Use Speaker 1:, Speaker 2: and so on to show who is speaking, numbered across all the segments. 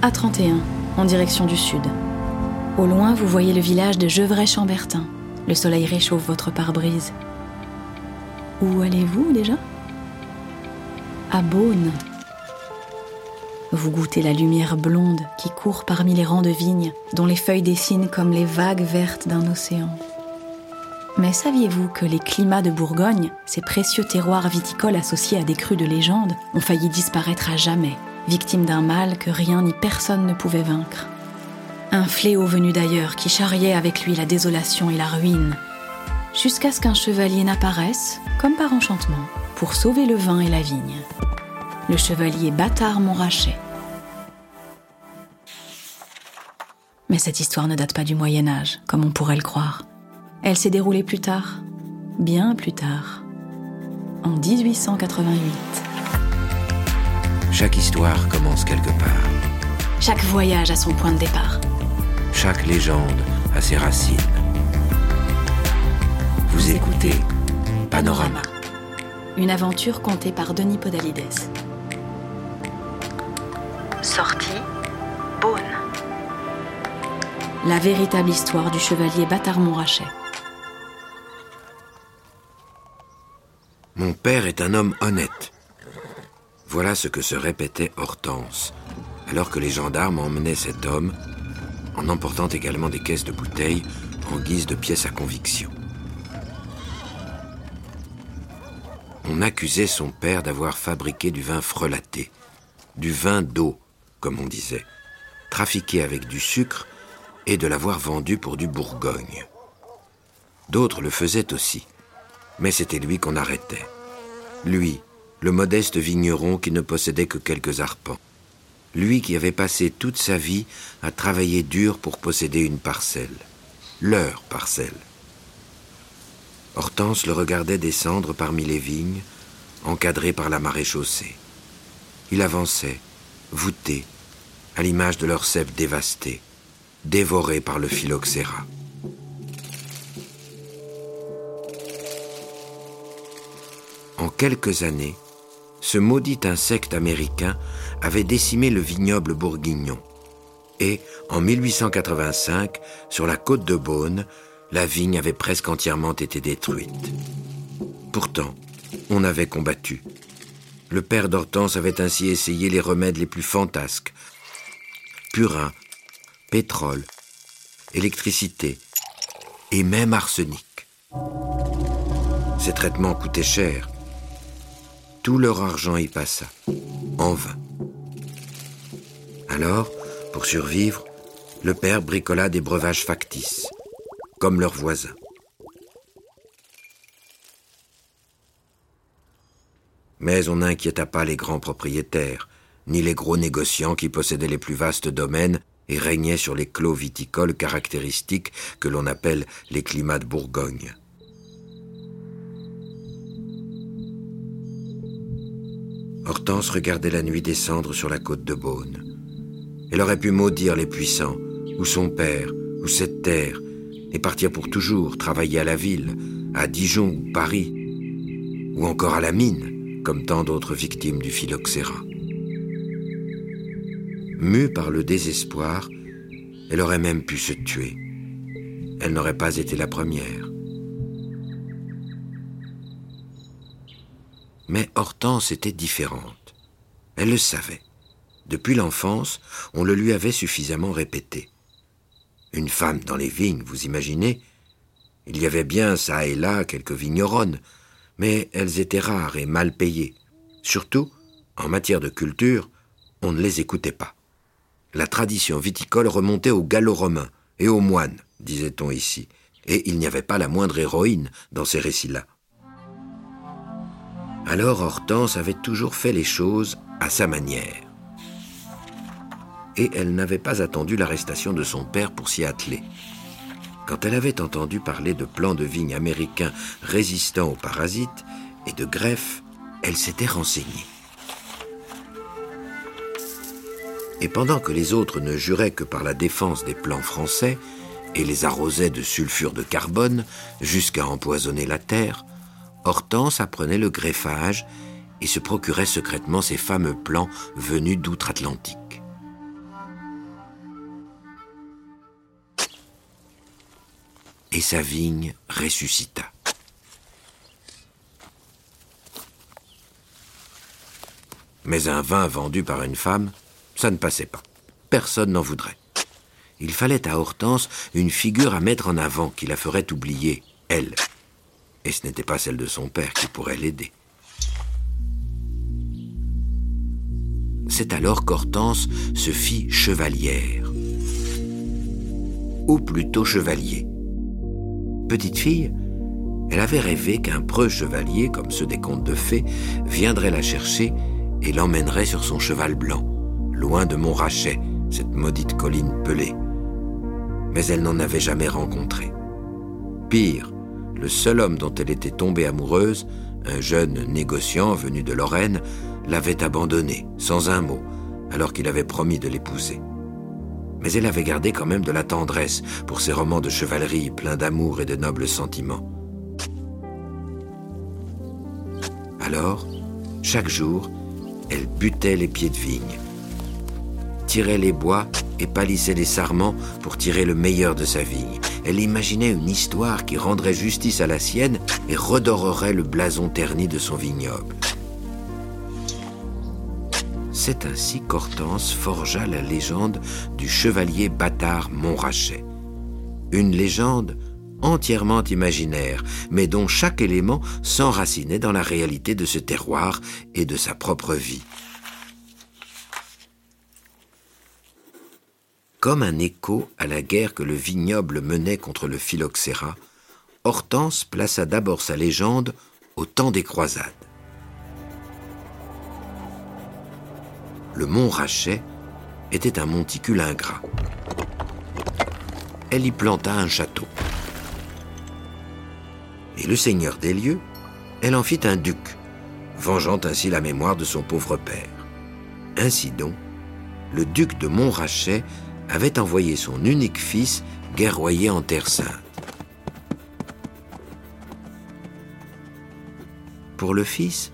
Speaker 1: A31, en direction du sud. Au loin, vous voyez le village de Gevrey-Chambertin. Le soleil réchauffe votre pare-brise. Où allez-vous déjà? À Beaune. Vous goûtez la lumière blonde qui court parmi les rangs de vignes, dont les feuilles dessinent comme les vagues vertes d'un océan. Mais saviez-vous que les climats de Bourgogne, ces précieux terroirs viticoles associés à des crues de légende, ont failli disparaître à jamais, victimes d'un mal que rien ni personne ne pouvait vaincre Un fléau venu d'ailleurs qui charriait avec lui la désolation et la ruine, jusqu'à ce qu'un chevalier n'apparaisse, comme par enchantement, pour sauver le vin et la vigne. Le chevalier Bâtard Montrachet. Mais cette histoire ne date pas du Moyen Âge, comme on pourrait le croire. Elle s'est déroulée plus tard, bien plus tard, en 1888.
Speaker 2: Chaque histoire commence quelque part.
Speaker 1: Chaque voyage a son point de départ.
Speaker 2: Chaque légende a ses racines. Vous écoutez Panorama.
Speaker 1: Une aventure contée par Denis Podalides. Sortie Beaune. La véritable histoire du chevalier Bâtard Montrachet.
Speaker 2: Mon père est un homme honnête. Voilà ce que se répétait Hortense, alors que les gendarmes emmenaient cet homme, en emportant également des caisses de bouteilles en guise de pièces à conviction. On accusait son père d'avoir fabriqué du vin frelaté, du vin d'eau, comme on disait, trafiqué avec du sucre et de l'avoir vendu pour du Bourgogne. D'autres le faisaient aussi mais c'était lui qu'on arrêtait. Lui, le modeste vigneron qui ne possédait que quelques arpents. Lui qui avait passé toute sa vie à travailler dur pour posséder une parcelle. Leur parcelle. Hortense le regardait descendre parmi les vignes, encadré par la marée chaussée. Il avançait, voûté, à l'image de leur cèpe dévasté, dévoré par le phylloxéra. En quelques années, ce maudit insecte américain avait décimé le vignoble bourguignon. Et, en 1885, sur la côte de Beaune, la vigne avait presque entièrement été détruite. Pourtant, on avait combattu. Le père d'Hortense avait ainsi essayé les remèdes les plus fantasques. Purin, pétrole, électricité et même arsenic. Ces traitements coûtaient cher tout leur argent y passa, en vain. Alors, pour survivre, le père bricola des breuvages factices, comme leurs voisins. Mais on n'inquiéta pas les grands propriétaires, ni les gros négociants qui possédaient les plus vastes domaines et régnaient sur les clos viticoles caractéristiques que l'on appelle les climats de Bourgogne. Hortense regardait la nuit descendre sur la côte de Beaune. Elle aurait pu maudire les puissants, ou son père, ou cette terre, et partir pour toujours travailler à la ville, à Dijon ou Paris, ou encore à la mine, comme tant d'autres victimes du phylloxéra. Mue par le désespoir, elle aurait même pu se tuer. Elle n'aurait pas été la première. Mais Hortense était différente. Elle le savait. Depuis l'enfance, on le lui avait suffisamment répété. Une femme dans les vignes, vous imaginez? Il y avait bien ça et là quelques vigneronnes, mais elles étaient rares et mal payées. Surtout, en matière de culture, on ne les écoutait pas. La tradition viticole remontait aux gallo-romains et aux moines, disait-on ici, et il n'y avait pas la moindre héroïne dans ces récits-là. Alors Hortense avait toujours fait les choses à sa manière. Et elle n'avait pas attendu l'arrestation de son père pour s'y atteler. Quand elle avait entendu parler de plants de vigne américains résistants aux parasites et de greffes, elle s'était renseignée. Et pendant que les autres ne juraient que par la défense des plants français et les arrosaient de sulfure de carbone jusqu'à empoisonner la terre, Hortense apprenait le greffage et se procurait secrètement ces fameux plans venus d'outre-Atlantique. Et sa vigne ressuscita. Mais un vin vendu par une femme, ça ne passait pas. Personne n'en voudrait. Il fallait à Hortense une figure à mettre en avant qui la ferait oublier, elle. Et ce n'était pas celle de son père qui pourrait l'aider. C'est alors qu'Hortense se fit chevalière. Ou plutôt chevalier. Petite fille, elle avait rêvé qu'un preux chevalier, comme ceux des contes de fées, viendrait la chercher et l'emmènerait sur son cheval blanc, loin de Montrachet, cette maudite colline pelée. Mais elle n'en avait jamais rencontré. Pire, le seul homme dont elle était tombée amoureuse, un jeune négociant venu de Lorraine, l'avait abandonnée, sans un mot, alors qu'il avait promis de l'épouser. Mais elle avait gardé quand même de la tendresse pour ses romans de chevalerie pleins d'amour et de nobles sentiments. Alors, chaque jour, elle butait les pieds de vigne, tirait les bois et palissait les sarments pour tirer le meilleur de sa vigne. Elle imaginait une histoire qui rendrait justice à la sienne et redorerait le blason terni de son vignoble. C'est ainsi qu'Hortense forgea la légende du chevalier bâtard Montrachet. Une légende entièrement imaginaire, mais dont chaque élément s'enracinait dans la réalité de ce terroir et de sa propre vie. Comme un écho à la guerre que le vignoble menait contre le phylloxéra, Hortense plaça d'abord sa légende au temps des croisades. Le mont Rachet était un monticule ingrat. Elle y planta un château et le seigneur des lieux, elle en fit un duc, vengeant ainsi la mémoire de son pauvre père. Ainsi donc, le duc de Montrachet avait envoyé son unique fils guerroyer en Terre Sainte. Pour le fils,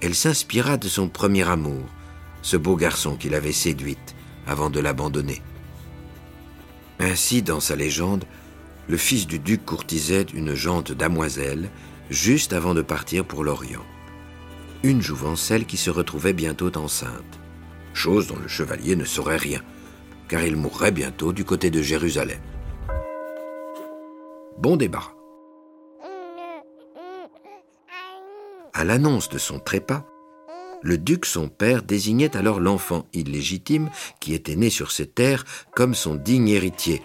Speaker 2: elle s'inspira de son premier amour, ce beau garçon qui l'avait séduite avant de l'abandonner. Ainsi, dans sa légende, le fils du duc courtisait une jante damoiselle juste avant de partir pour l'Orient. Une jouvencelle qui se retrouvait bientôt enceinte, chose dont le chevalier ne saurait rien, car il mourrait bientôt du côté de Jérusalem. Bon débarras. L'annonce de son trépas, le duc son père désignait alors l'enfant illégitime qui était né sur ses terres comme son digne héritier,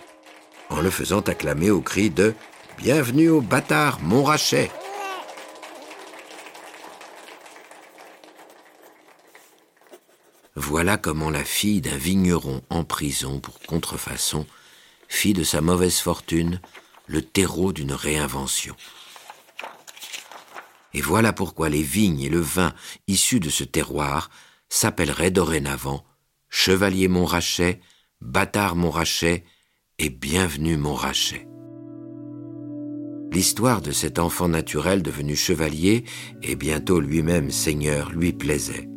Speaker 2: en le faisant acclamer au cri de Bienvenue au bâtard Montrachet. Voilà comment la fille d'un vigneron en prison pour contrefaçon fit de sa mauvaise fortune le terreau d'une réinvention. Et voilà pourquoi les vignes et le vin issus de ce terroir s'appelleraient dorénavant Chevalier Montrachet, Bâtard Montrachet et bienvenue mon rachet. L'histoire de cet enfant naturel devenu chevalier et bientôt lui-même seigneur lui plaisait.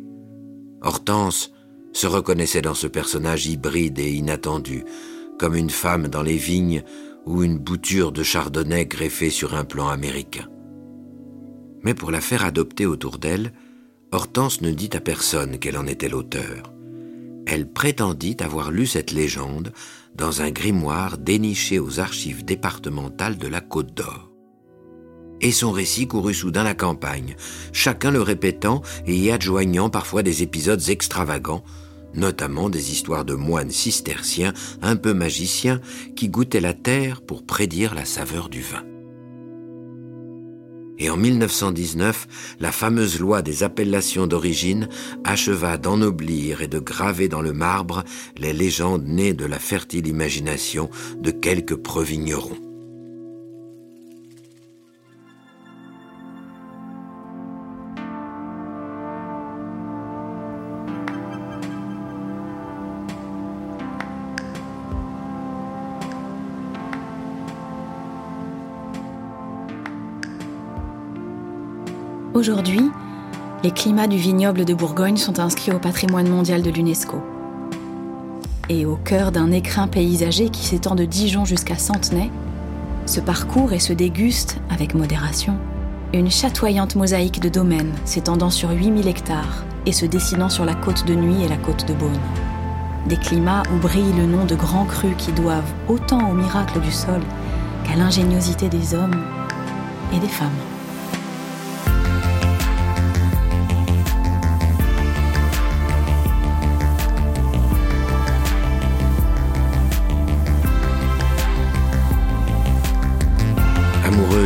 Speaker 2: Hortense se reconnaissait dans ce personnage hybride et inattendu, comme une femme dans les vignes ou une bouture de chardonnay greffée sur un plan américain. Mais pour la faire adopter autour d'elle, Hortense ne dit à personne qu'elle en était l'auteur. Elle prétendit avoir lu cette légende dans un grimoire déniché aux archives départementales de la Côte d'Or. Et son récit courut soudain la campagne, chacun le répétant et y adjoignant parfois des épisodes extravagants, notamment des histoires de moines cisterciens un peu magiciens qui goûtaient la terre pour prédire la saveur du vin. Et en 1919, la fameuse loi des appellations d'origine acheva d'ennoblir et de graver dans le marbre les légendes nées de la fertile imagination de quelques prevignerons.
Speaker 1: Aujourd'hui, les climats du vignoble de Bourgogne sont inscrits au patrimoine mondial de l'UNESCO. Et au cœur d'un écrin paysager qui s'étend de Dijon jusqu'à Centenay, se parcourt et se déguste, avec modération, une chatoyante mosaïque de domaines s'étendant sur 8000 hectares et se dessinant sur la côte de Nuit et la côte de Beaune. Des climats où brille le nom de grands crus qui doivent autant au miracle du sol qu'à l'ingéniosité des hommes et des femmes.